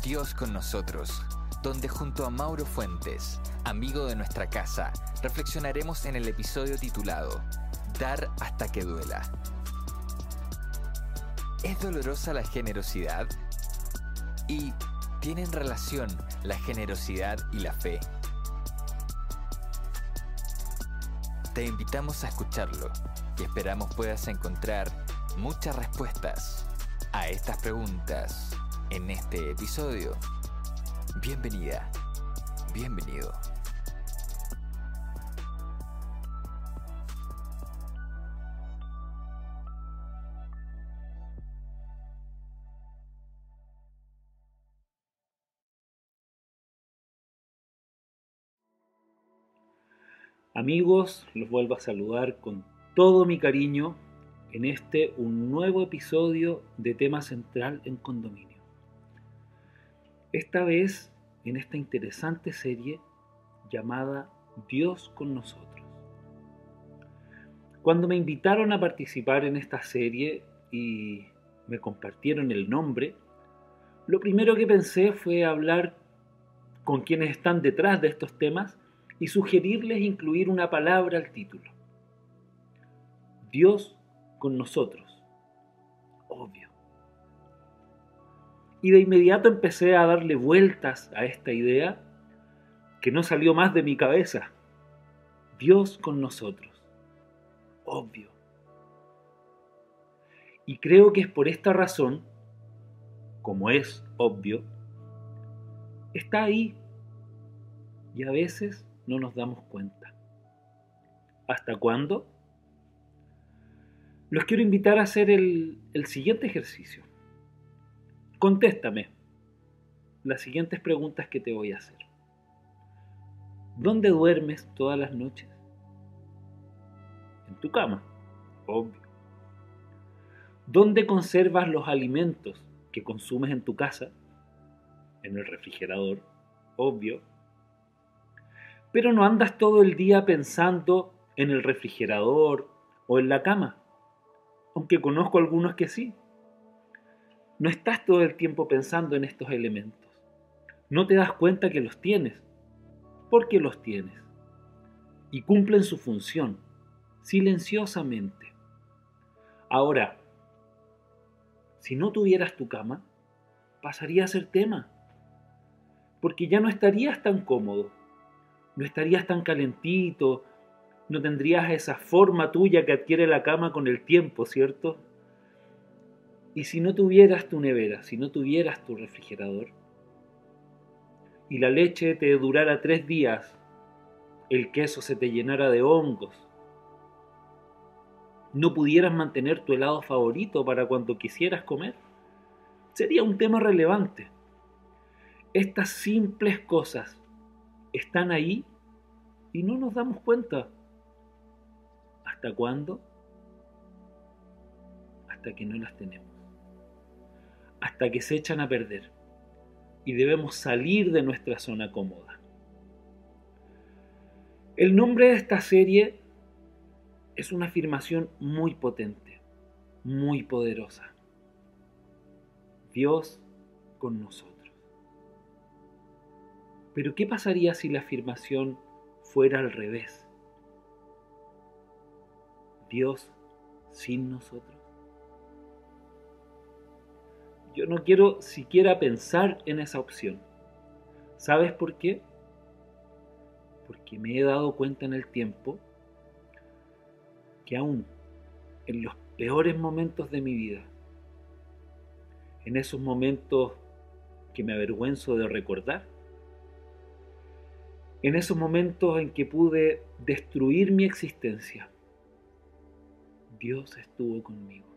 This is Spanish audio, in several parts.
Dios con nosotros, donde junto a Mauro Fuentes, amigo de nuestra casa, reflexionaremos en el episodio titulado Dar hasta que duela. ¿Es dolorosa la generosidad? ¿Y tienen relación la generosidad y la fe? Te invitamos a escucharlo y esperamos puedas encontrar muchas respuestas a estas preguntas en este episodio. Bienvenida, bienvenido. Amigos, los vuelvo a saludar con todo mi cariño en este un nuevo episodio de tema central en condominio. Esta vez en esta interesante serie llamada Dios con nosotros. Cuando me invitaron a participar en esta serie y me compartieron el nombre, lo primero que pensé fue hablar con quienes están detrás de estos temas y sugerirles incluir una palabra al título. Dios con nosotros. Obvio. Y de inmediato empecé a darle vueltas a esta idea que no salió más de mi cabeza. Dios con nosotros. Obvio. Y creo que es por esta razón, como es obvio, está ahí y a veces no nos damos cuenta. ¿Hasta cuándo? Los quiero invitar a hacer el, el siguiente ejercicio. Contéstame las siguientes preguntas que te voy a hacer. ¿Dónde duermes todas las noches? En tu cama, obvio. ¿Dónde conservas los alimentos que consumes en tu casa? En el refrigerador, obvio. Pero no andas todo el día pensando en el refrigerador o en la cama, aunque conozco algunos que sí. No estás todo el tiempo pensando en estos elementos. No te das cuenta que los tienes, porque los tienes. Y cumplen su función, silenciosamente. Ahora, si no tuvieras tu cama, pasaría a ser tema, porque ya no estarías tan cómodo no estarías tan calentito, no tendrías esa forma tuya que adquiere la cama con el tiempo, ¿cierto? Y si no tuvieras tu nevera, si no tuvieras tu refrigerador, y la leche te durara tres días, el queso se te llenara de hongos, no pudieras mantener tu helado favorito para cuando quisieras comer, sería un tema relevante. Estas simples cosas están ahí y no nos damos cuenta. ¿Hasta cuándo? Hasta que no las tenemos. Hasta que se echan a perder y debemos salir de nuestra zona cómoda. El nombre de esta serie es una afirmación muy potente, muy poderosa. Dios con nosotros. Pero ¿qué pasaría si la afirmación fuera al revés? Dios sin nosotros. Yo no quiero siquiera pensar en esa opción. ¿Sabes por qué? Porque me he dado cuenta en el tiempo que aún en los peores momentos de mi vida, en esos momentos que me avergüenzo de recordar, en esos momentos en que pude destruir mi existencia, Dios estuvo conmigo.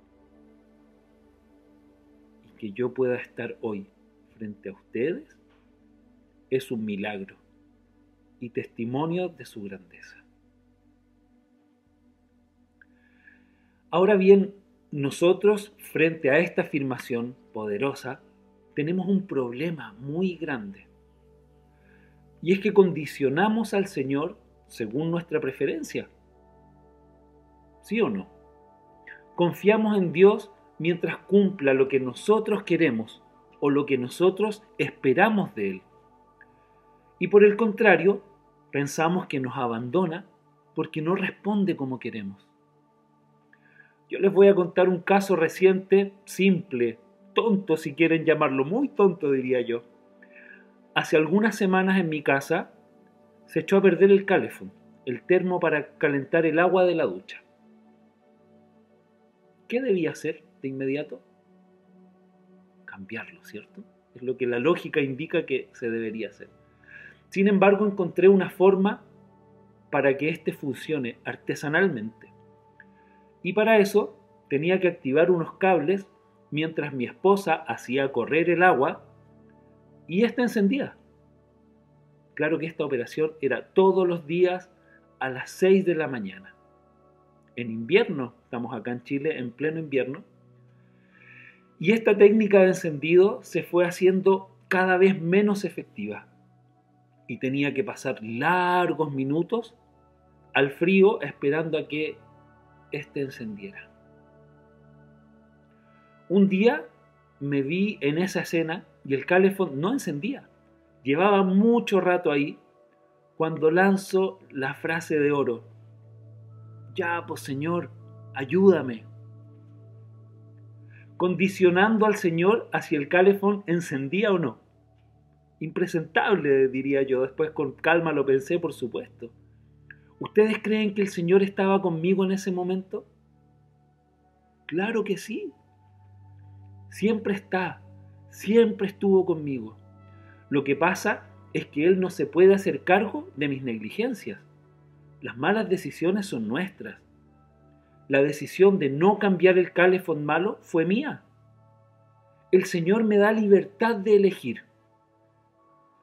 Que yo pueda estar hoy frente a ustedes es un milagro y testimonio de su grandeza. Ahora bien, nosotros frente a esta afirmación poderosa tenemos un problema muy grande. Y es que condicionamos al Señor según nuestra preferencia. ¿Sí o no? Confiamos en Dios mientras cumpla lo que nosotros queremos o lo que nosotros esperamos de Él. Y por el contrario, pensamos que nos abandona porque no responde como queremos. Yo les voy a contar un caso reciente, simple, tonto si quieren llamarlo, muy tonto diría yo. Hace algunas semanas en mi casa se echó a perder el calefón, el termo para calentar el agua de la ducha. ¿Qué debía hacer de inmediato? Cambiarlo, ¿cierto? Es lo que la lógica indica que se debería hacer. Sin embargo, encontré una forma para que éste funcione artesanalmente. Y para eso tenía que activar unos cables mientras mi esposa hacía correr el agua y ésta encendía. Claro que esta operación era todos los días a las 6 de la mañana. En invierno, estamos acá en Chile en pleno invierno, y esta técnica de encendido se fue haciendo cada vez menos efectiva y tenía que pasar largos minutos al frío esperando a que éste encendiera. Un día me vi en esa escena y el calefón no encendía. Llevaba mucho rato ahí cuando lanzo la frase de oro. Ya, pues Señor, ayúdame. Condicionando al Señor hacia el calefón encendía o no impresentable, diría yo. Después con calma lo pensé, por supuesto. ¿Ustedes creen que el Señor estaba conmigo en ese momento? Claro que sí. Siempre está, siempre estuvo conmigo. Lo que pasa es que Él no se puede hacer cargo de mis negligencias. Las malas decisiones son nuestras. La decisión de no cambiar el calefón malo fue mía. El Señor me da libertad de elegir.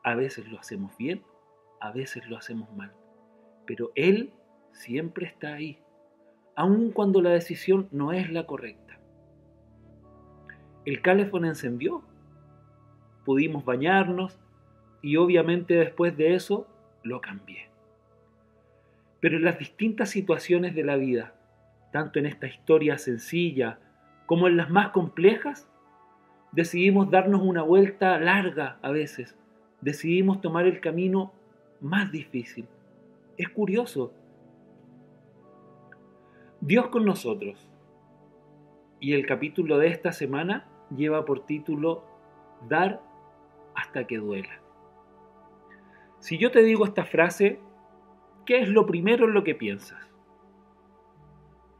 A veces lo hacemos bien, a veces lo hacemos mal. Pero Él siempre está ahí, aun cuando la decisión no es la correcta. El calefón encendió, pudimos bañarnos y obviamente después de eso lo cambié. Pero en las distintas situaciones de la vida, tanto en esta historia sencilla como en las más complejas, decidimos darnos una vuelta larga a veces decidimos tomar el camino más difícil. Es curioso. Dios con nosotros. Y el capítulo de esta semana lleva por título Dar hasta que duela. Si yo te digo esta frase, ¿qué es lo primero en lo que piensas?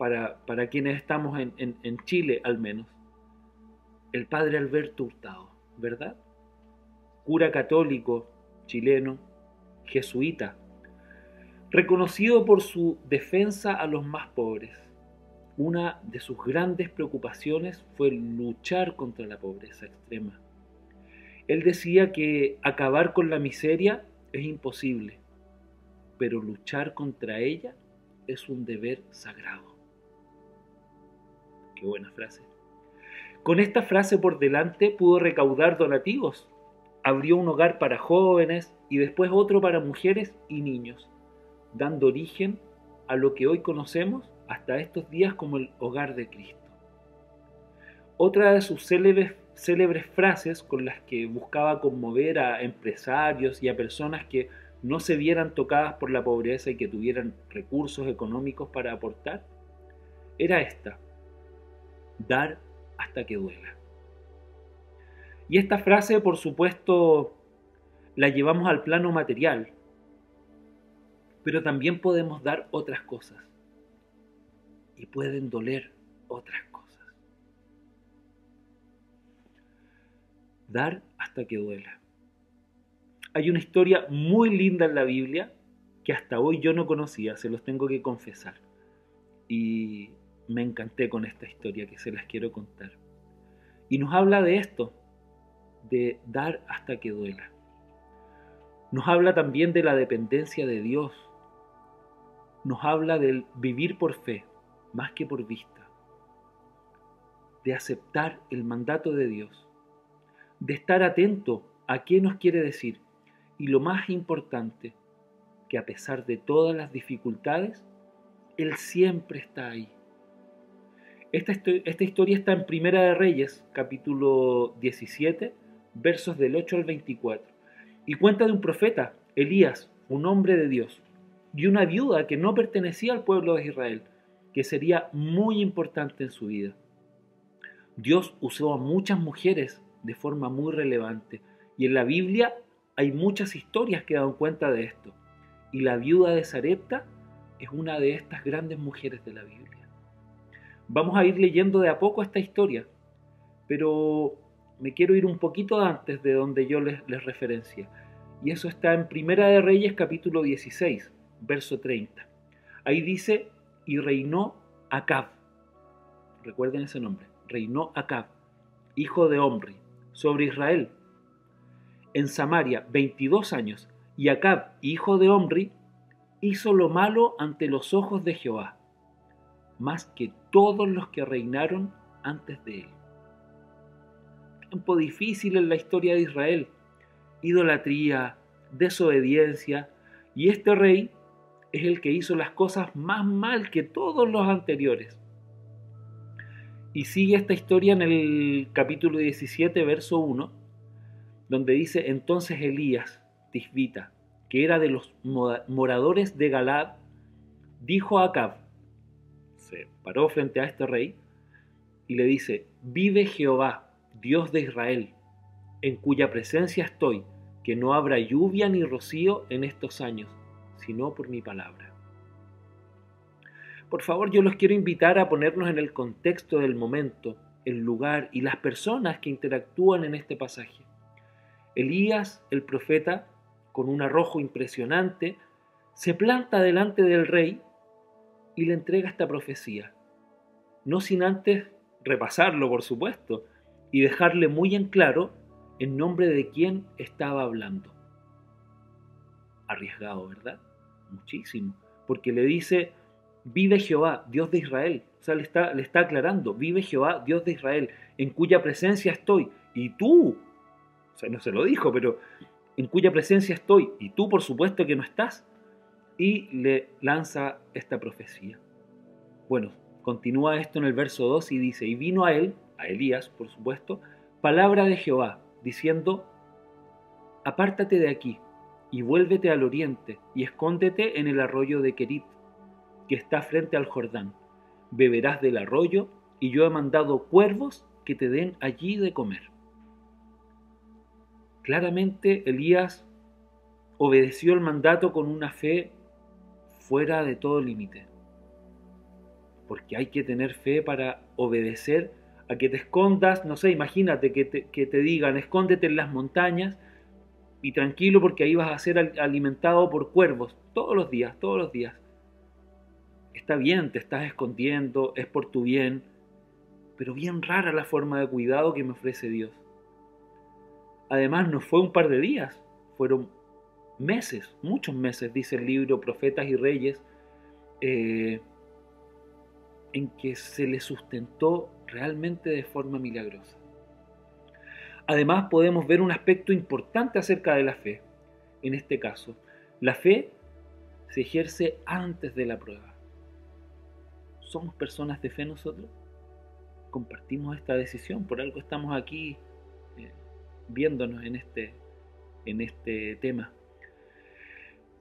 Para, para quienes estamos en, en Chile al menos. El padre Alberto Hurtado, ¿verdad? cura católico chileno, jesuita, reconocido por su defensa a los más pobres. Una de sus grandes preocupaciones fue luchar contra la pobreza extrema. Él decía que acabar con la miseria es imposible, pero luchar contra ella es un deber sagrado. Qué buena frase. Con esta frase por delante pudo recaudar donativos abrió un hogar para jóvenes y después otro para mujeres y niños, dando origen a lo que hoy conocemos hasta estos días como el hogar de Cristo. Otra de sus célebres, célebres frases con las que buscaba conmover a empresarios y a personas que no se vieran tocadas por la pobreza y que tuvieran recursos económicos para aportar, era esta, dar hasta que duela. Y esta frase, por supuesto, la llevamos al plano material, pero también podemos dar otras cosas. Y pueden doler otras cosas. Dar hasta que duela. Hay una historia muy linda en la Biblia que hasta hoy yo no conocía, se los tengo que confesar. Y me encanté con esta historia que se las quiero contar. Y nos habla de esto, de dar hasta que duela. Nos habla también de la dependencia de Dios. Nos habla del vivir por fe, más que por vista. De aceptar el mandato de Dios. De estar atento a qué nos quiere decir. Y lo más importante, que a pesar de todas las dificultades, Él siempre está ahí. Esta, historia está en Primera de Reyes, capítulo 17, versos del 8 al 24, y cuenta de un profeta, Elías, un hombre de Dios, y una viuda que no pertenecía al pueblo de Israel, que sería muy importante en su vida. Dios usó a muchas mujeres de forma muy relevante, y en la Biblia hay muchas historias que dan cuenta de esto, y la viuda de Sarepta es una de estas grandes mujeres de la Biblia. Vamos a ir leyendo de a poco esta historia, pero me quiero ir un poquito antes de donde yo les, les referencia. Y eso está en Primera de Reyes capítulo 16, verso 30. Ahí dice, y reinó Acab. Recuerden ese nombre. Reinó Acab, hijo de Omri, sobre Israel. En Samaria 22 años. Y Acab, hijo de Omri, hizo lo malo ante los ojos de Jehová más que todos los que reinaron antes de él. Tiempo difícil en la historia de Israel, idolatría, desobediencia, y este rey es el que hizo las cosas más mal que todos los anteriores. Y sigue esta historia en el capítulo 17, verso 1, donde dice, entonces Elías, Tisbita, que era de los moradores de Galad, dijo a Acab, paró frente a este rey y le dice, vive Jehová, Dios de Israel, en cuya presencia estoy, que no habrá lluvia ni rocío en estos años, sino por mi palabra. Por favor, yo los quiero invitar a ponernos en el contexto del momento, el lugar y las personas que interactúan en este pasaje. Elías, el profeta, con un arrojo impresionante, se planta delante del rey y le entrega esta profecía, no sin antes repasarlo, por supuesto, y dejarle muy en claro en nombre de quién estaba hablando. Arriesgado, ¿verdad? Muchísimo, porque le dice, vive Jehová, Dios de Israel. O sea, le está, le está aclarando, vive Jehová, Dios de Israel, en cuya presencia estoy, y tú, o sea, no se lo dijo, pero en cuya presencia estoy, y tú por supuesto que no estás y le lanza esta profecía. Bueno, continúa esto en el verso 2 y dice, y vino a él, a Elías por supuesto, palabra de Jehová, diciendo, apártate de aquí y vuélvete al oriente y escóndete en el arroyo de Kerit, que está frente al Jordán. Beberás del arroyo y yo he mandado cuervos que te den allí de comer. Claramente Elías obedeció el mandato con una fe fuera de todo límite. Porque hay que tener fe para obedecer a que te escondas, no sé, imagínate que te, que te digan, escóndete en las montañas y tranquilo porque ahí vas a ser alimentado por cuervos todos los días, todos los días. Está bien, te estás escondiendo, es por tu bien, pero bien rara la forma de cuidado que me ofrece Dios. Además, no fue un par de días, fueron meses, muchos meses, dice el libro Profetas y Reyes, eh, en que se le sustentó realmente de forma milagrosa. Además podemos ver un aspecto importante acerca de la fe. En este caso, la fe se ejerce antes de la prueba. ¿Somos personas de fe nosotros? Compartimos esta decisión, por algo estamos aquí eh, viéndonos en este, en este tema.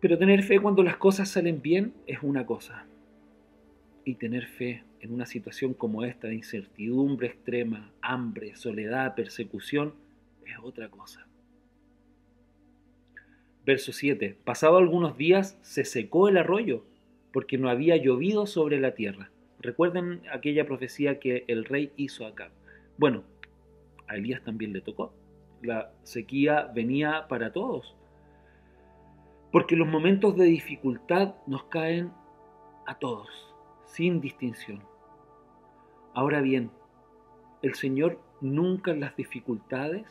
Pero tener fe cuando las cosas salen bien es una cosa. Y tener fe en una situación como esta de incertidumbre extrema, hambre, soledad, persecución, es otra cosa. Verso 7. Pasado algunos días se secó el arroyo porque no había llovido sobre la tierra. Recuerden aquella profecía que el rey hizo acá. Bueno, a Elías también le tocó. La sequía venía para todos. Porque los momentos de dificultad nos caen a todos, sin distinción. Ahora bien, el Señor nunca en las dificultades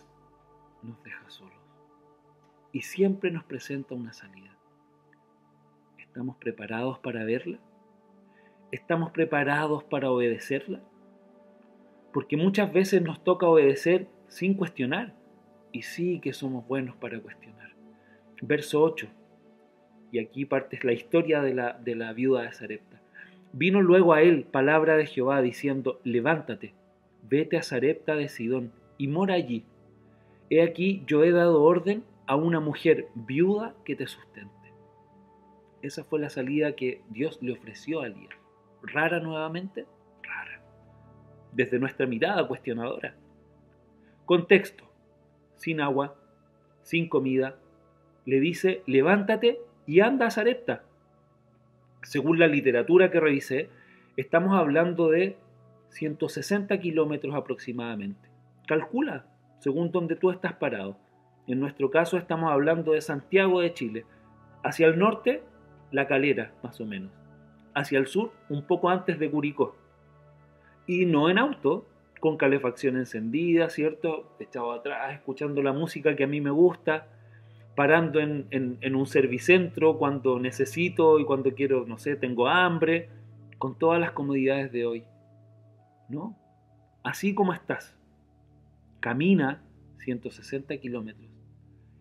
nos deja solos y siempre nos presenta una salida. ¿Estamos preparados para verla? ¿Estamos preparados para obedecerla? Porque muchas veces nos toca obedecer sin cuestionar. Y sí que somos buenos para cuestionar. Verso 8. Y aquí parte la historia de la, de la viuda de Sarepta. Vino luego a él palabra de Jehová diciendo, levántate, vete a Sarepta de Sidón y mora allí. He aquí yo he dado orden a una mujer viuda que te sustente. Esa fue la salida que Dios le ofreció a Elías. ¿Rara nuevamente? Rara. Desde nuestra mirada cuestionadora. Contexto. Sin agua, sin comida, le dice, levántate y anda a Sarepta. Según la literatura que revisé, estamos hablando de 160 kilómetros aproximadamente. Calcula, según donde tú estás parado. En nuestro caso estamos hablando de Santiago de Chile. Hacia el norte, La Calera, más o menos hacia el sur, un poco antes de Curicó. Y no en auto, con calefacción encendida, ¿cierto? Echado atrás, escuchando la música que a mí me gusta, parando en, un servicentro cuando necesito y cuando quiero, no sé, tengo hambre, con todas las comodidades de hoy. ¿No? Así como estás. Camina 160 kilómetros.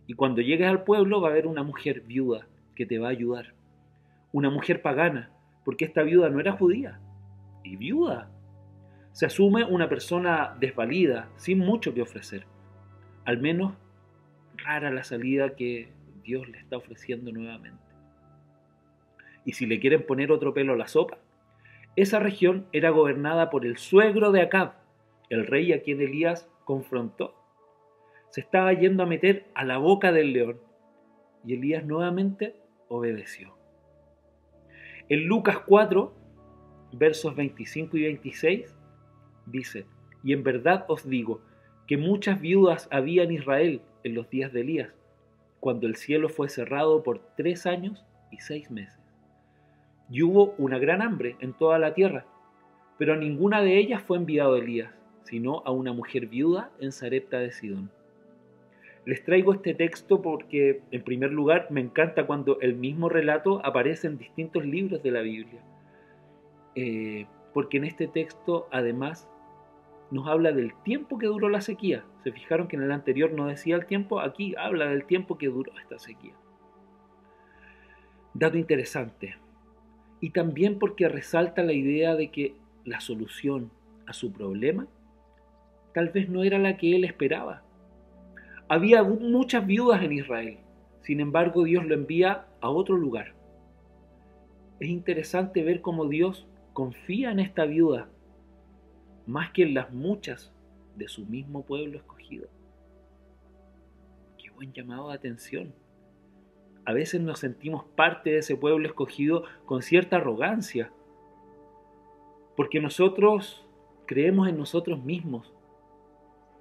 Y cuando llegues al pueblo va a haber una mujer viuda que te va a ayudar. Una mujer pagana porque esta viuda no era judía. Y viuda. Se asume una persona desvalida, sin mucho que ofrecer. Al menos rara la salida que Dios le está ofreciendo nuevamente. Y si le quieren poner otro pelo a la sopa, esa región era gobernada por el suegro de Acab, el rey a quien Elías confrontó. Se estaba yendo a meter a la boca del león y Elías nuevamente obedeció. En Lucas 4, versos 25 y 26, dice, y en verdad os digo que muchas viudas había en Israel en los días de Elías, cuando el cielo fue cerrado por tres años y seis meses. Y hubo una gran hambre en toda la tierra, pero a ninguna de ellas fue enviado Elías, sino a una mujer viuda en Sarepta de Sidón. Les traigo este texto porque, en primer lugar, me encanta cuando el mismo relato aparece en distintos libros de la Biblia. Eh, porque en este texto, además, nos habla del tiempo que duró la sequía. Se fijaron que en el anterior no decía el tiempo, aquí habla del tiempo que duró esta sequía. Dato interesante. Y también porque resalta la idea de que la solución a su problema tal vez no era la que él esperaba. Había muchas viudas en Israel, sin embargo Dios lo envía a otro lugar. Es interesante ver cómo Dios confía en esta viuda más que en las muchas de su mismo pueblo escogido. Qué buen llamado de atención. A veces nos sentimos parte de ese pueblo escogido con cierta arrogancia, porque nosotros creemos en nosotros mismos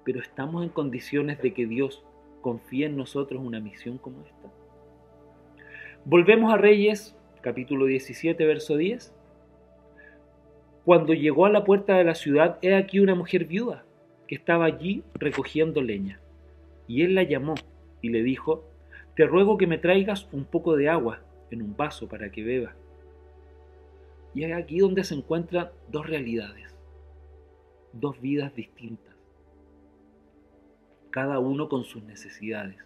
pero estamos en condiciones de que Dios confíe en nosotros una misión como esta. Volvemos a Reyes, capítulo 17, verso 10. Cuando llegó a la puerta de la ciudad, he aquí una mujer viuda que estaba allí recogiendo leña. Y él la llamó y le dijo, te ruego que me traigas un poco de agua en un vaso para que beba. Y es aquí donde se encuentran dos realidades, dos vidas distintas cada uno con sus necesidades.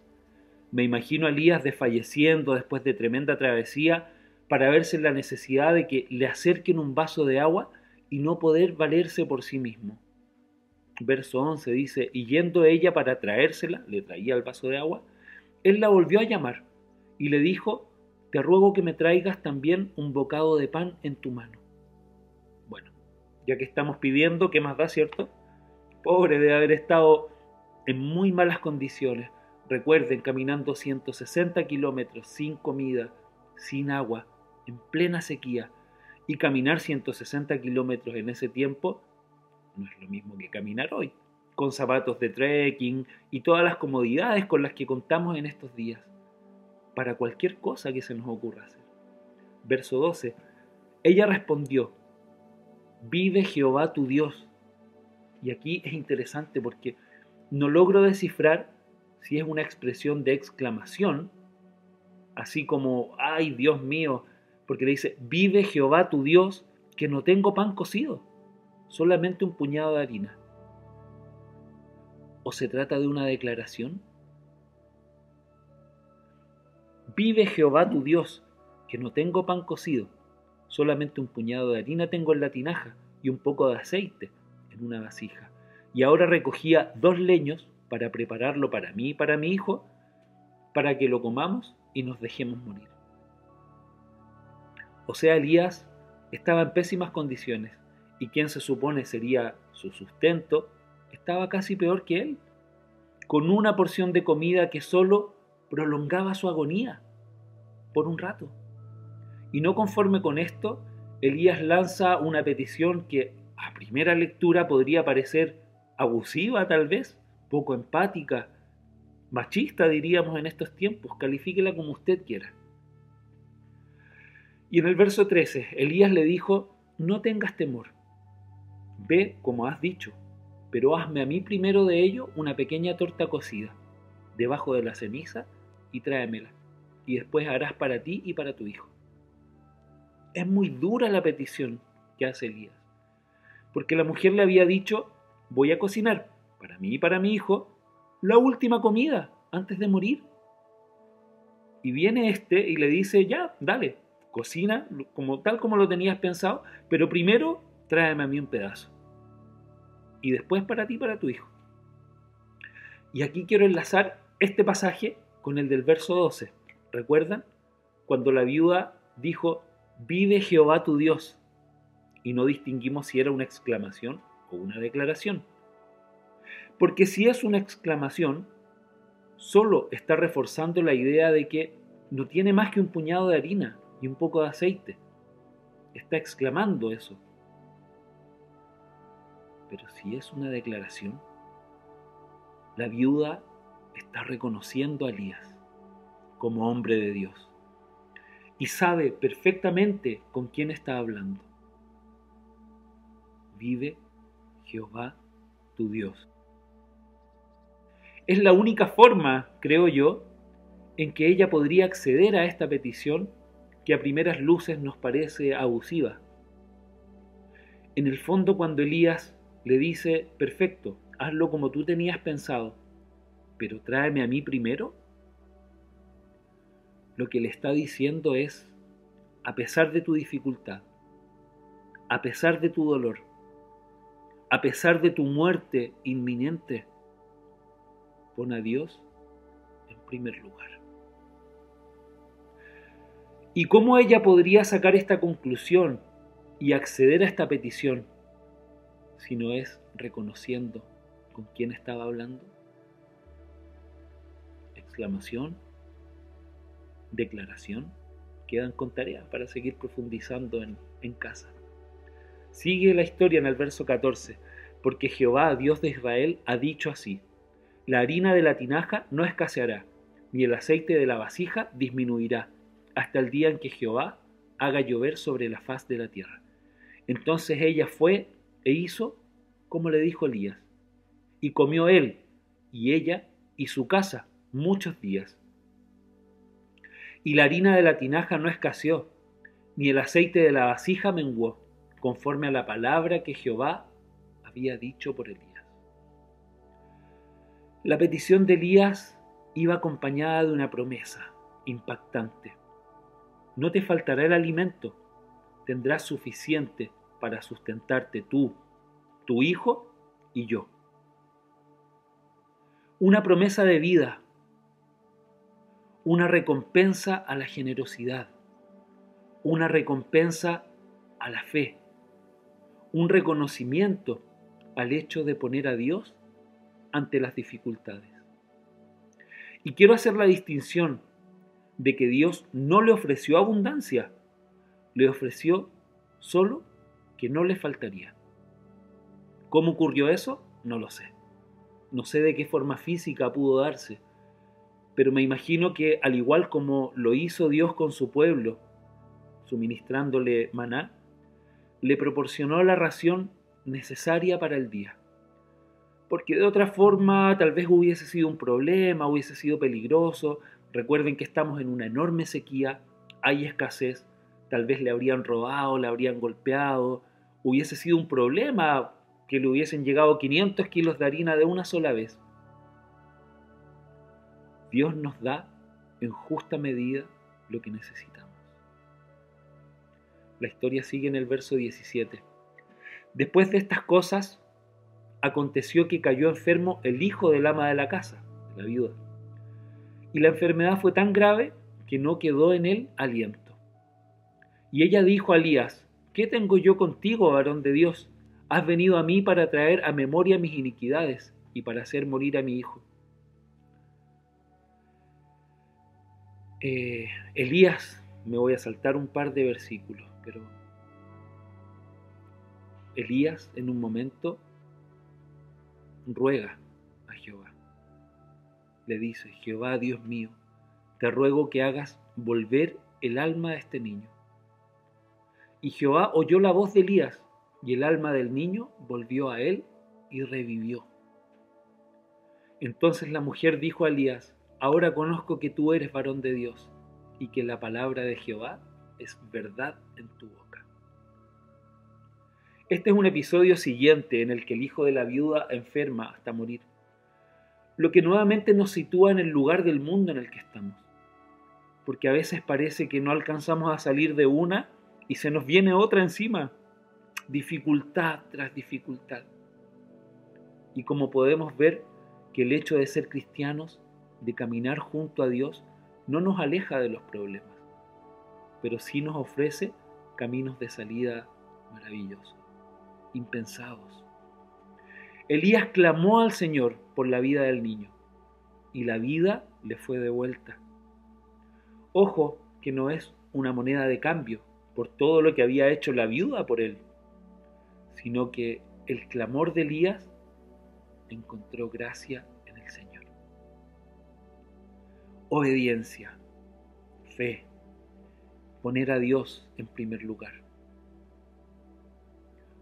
Me imagino a Elías desfalleciendo después de tremenda travesía para verse en la necesidad de que le acerquen un vaso de agua y no poder valerse por sí mismo. Verso 11 dice, y yendo ella para traérsela, le traía el vaso de agua, él la volvió a llamar y le dijo, te ruego que me traigas también un bocado de pan en tu mano. Bueno, ya que estamos pidiendo, ¿qué más da, cierto? Pobre de haber estado en muy malas condiciones. Recuerden, caminando 160 kilómetros sin comida, sin agua, en plena sequía. Y caminar 160 kilómetros en ese tiempo no es lo mismo que caminar hoy, con zapatos de trekking y todas las comodidades con las que contamos en estos días, para cualquier cosa que se nos ocurra hacer. Verso 12. Ella respondió, vive Jehová tu Dios. Y aquí es interesante porque no logro descifrar si es una expresión de exclamación, así como, ay Dios mío, porque le dice, vive Jehová tu Dios, que no tengo pan cocido, solamente un puñado de harina. ¿O se trata de una declaración? Vive Jehová tu Dios, que no tengo pan cocido, solamente un puñado de harina tengo en la tinaja y un poco de aceite en una vasija. Y ahora recogía dos leños para prepararlo para mí y para mi hijo, para que lo comamos y nos dejemos morir. O sea, Elías estaba en pésimas condiciones y quien se supone sería su sustento estaba casi peor que él, con una porción de comida que solo prolongaba su agonía por un rato. Y no conforme con esto, Elías lanza una petición que a primera lectura podría parecer abusiva tal vez, poco empática, machista diríamos en estos tiempos, califíquela como usted quiera. Y en el verso 13, Elías le dijo, no tengas temor, ve como has dicho, pero hazme a mí primero de ello una pequeña torta cocida, debajo de la ceniza, y tráemela, y después harás para ti y para tu hijo. Es muy dura la petición que hace Elías, porque la mujer le había dicho, voy a cocinar para mí y para mi hijo la última comida antes de morir. Y viene este y le dice, ya, dale, cocina como tal como lo tenías pensado, pero primero tráeme a mí un pedazo. Y después para ti, para tu hijo. Y aquí quiero enlazar este pasaje con el del verso 12. ¿Recuerdan? Cuando la viuda dijo, vive Jehová tu Dios. Y no distinguimos si era una exclamación o una declaración. Porque si es una exclamación, solo está reforzando la idea de que no tiene más que un puñado de harina y un poco de aceite. Está exclamando eso. Pero si es una declaración, la viuda está reconociendo a Elías como hombre de Dios y sabe perfectamente con quién está hablando. Vive Jehová tu Dios. Es la única forma, creo yo, en que ella podría acceder a esta petición que a primeras luces nos parece abusiva. En el fondo, cuando Elías le dice, perfecto, hazlo como tú tenías pensado, pero tráeme a mí primero, lo que le está diciendo es, a pesar de tu dificultad, a pesar de tu dolor, a pesar de tu muerte inminente, pon a Dios en primer lugar. ¿Y cómo ella podría sacar esta conclusión y acceder a esta petición si no es reconociendo con quién estaba hablando? Exclamación, declaración, quedan con tarea para seguir profundizando en, en casa. Sigue la historia en el verso 14, porque Jehová, Dios de Israel, ha dicho así, la harina de la tinaja no escaseará, ni el aceite de la vasija disminuirá hasta el día en que Jehová haga llover sobre la faz de la tierra. Entonces ella fue e hizo como le dijo Elías, y comió él y ella y su casa muchos días. Y la harina de la tinaja no escaseó, ni el aceite de la vasija menguó, conforme a la palabra que Jehová había dicho por Elías. La petición de Elías iba acompañada de una promesa impactante. No te faltará el alimento, tendrás suficiente para sustentarte tú, tu hijo y yo. Una promesa de vida, una recompensa a la generosidad, una recompensa a la fe, un reconocimiento al hecho de poner a Dios ante las dificultades. Y quiero hacer la distinción de que Dios no le ofreció abundancia, le ofreció solo que no le faltaría. ¿Cómo ocurrió eso? No lo sé. No sé de qué forma física pudo darse, pero me imagino que al igual como lo hizo Dios con su pueblo, suministrándole maná, le proporcionó la ración necesaria para el día. porque de otra forma tal vez hubiese sido un problema, hubiese sido peligroso. Recuerden que estamos en una enorme sequía, hay escasez, tal vez le habrían robado, le habrían golpeado, hubiese sido un problema que le hubiesen llegado 500 kilos de harina de una sola vez. Dios nos da en justa medida lo que necesitamos. La historia sigue en el verso 17. Después de estas cosas, aconteció que cayó enfermo el hijo del ama de la casa, de la viuda. Y la enfermedad fue tan grave que no quedó en él aliento. Y ella dijo a Elías, ¿qué tengo yo contigo, varón de Dios? Has venido a mí para traer a memoria mis iniquidades y para hacer morir a mi hijo. Eh, Elías, me voy a saltar un par de versículos, pero Elías en un momento ruega. Le dice, Jehová Dios mío, te ruego que hagas volver el alma de este niño. Y Jehová oyó la voz de Elías, y el alma del niño volvió a él y revivió. Entonces la mujer dijo a Elías, ahora conozco que tú eres varón de Dios, y que la palabra de Jehová es verdad en tu boca. Este es un episodio siguiente en el que el hijo de la viuda enferma hasta morir, lo que nuevamente nos sitúa en el lugar del mundo en el que estamos, porque a veces parece que no alcanzamos a salir de una y se nos viene otra encima, dificultad tras dificultad. Y como podemos ver que el hecho de ser cristianos, de caminar junto a Dios, no nos aleja de los problemas, pero sí nos ofrece caminos de salida maravillosos, impensados. Elías clamó al Señor por la vida del niño y la vida le fue devuelta. Ojo que no es una moneda de cambio por todo lo que había hecho la viuda por él, sino que el clamor de Elías encontró gracia en el Señor. Obediencia, fe, poner a Dios en primer lugar.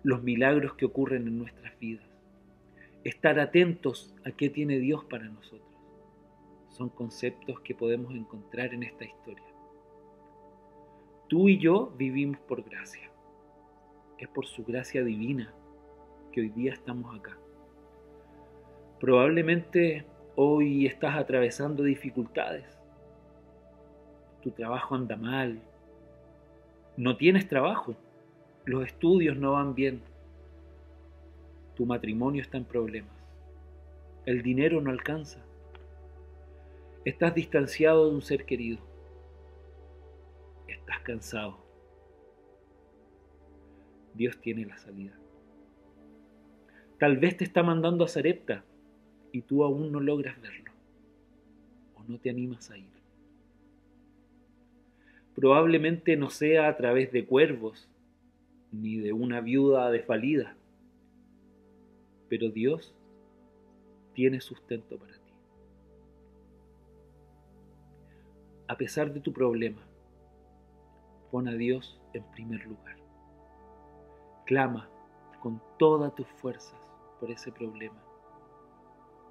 Los milagros que ocurren en nuestras vidas. Estar atentos a qué tiene Dios para nosotros. Son conceptos que podemos encontrar en esta historia. Tú y yo vivimos por gracia. Es por su gracia divina que hoy día estamos acá. Probablemente hoy estás atravesando dificultades. Tu trabajo anda mal. No tienes trabajo. Los estudios no van bien. Tu matrimonio está en problemas. El dinero no alcanza. Estás distanciado de un ser querido. Estás cansado. Dios tiene la salida. Tal vez te está mandando a Sarepta y tú aún no logras verlo o no te animas a ir. Probablemente no sea a través de cuervos ni de una viuda desvalida, pero Dios tiene sustento para ti. A pesar de tu problema, pon a Dios en primer lugar. Clama con todas tus fuerzas por ese problema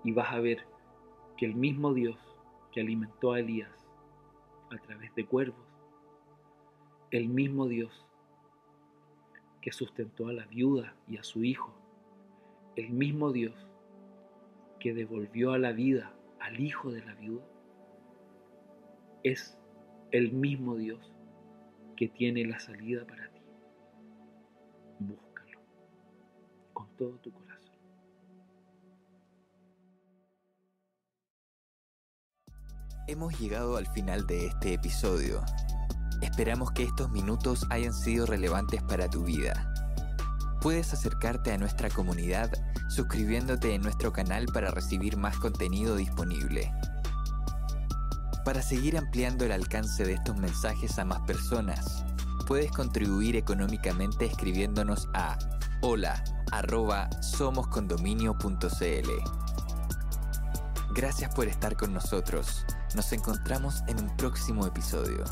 y vas a ver que el mismo Dios que alimentó a Elías a través de cuervos, el mismo Dios que sustentó a la viuda y a su hijo, el mismo Dios que devolvió a la vida al hijo de la viuda, es el mismo Dios que tiene la salida para ti. Búscalo con todo tu corazón. Hemos llegado al final de este episodio. Esperamos que estos minutos hayan sido relevantes para tu vida. Puedes acercarte a nuestra comunidad suscribiéndote en nuestro canal para recibir más contenido disponible. Para seguir ampliando el alcance de estos mensajes a más personas, puedes contribuir económicamente escribiéndonos a hola Gracias por estar con nosotros. Nos encontramos en un próximo episodio.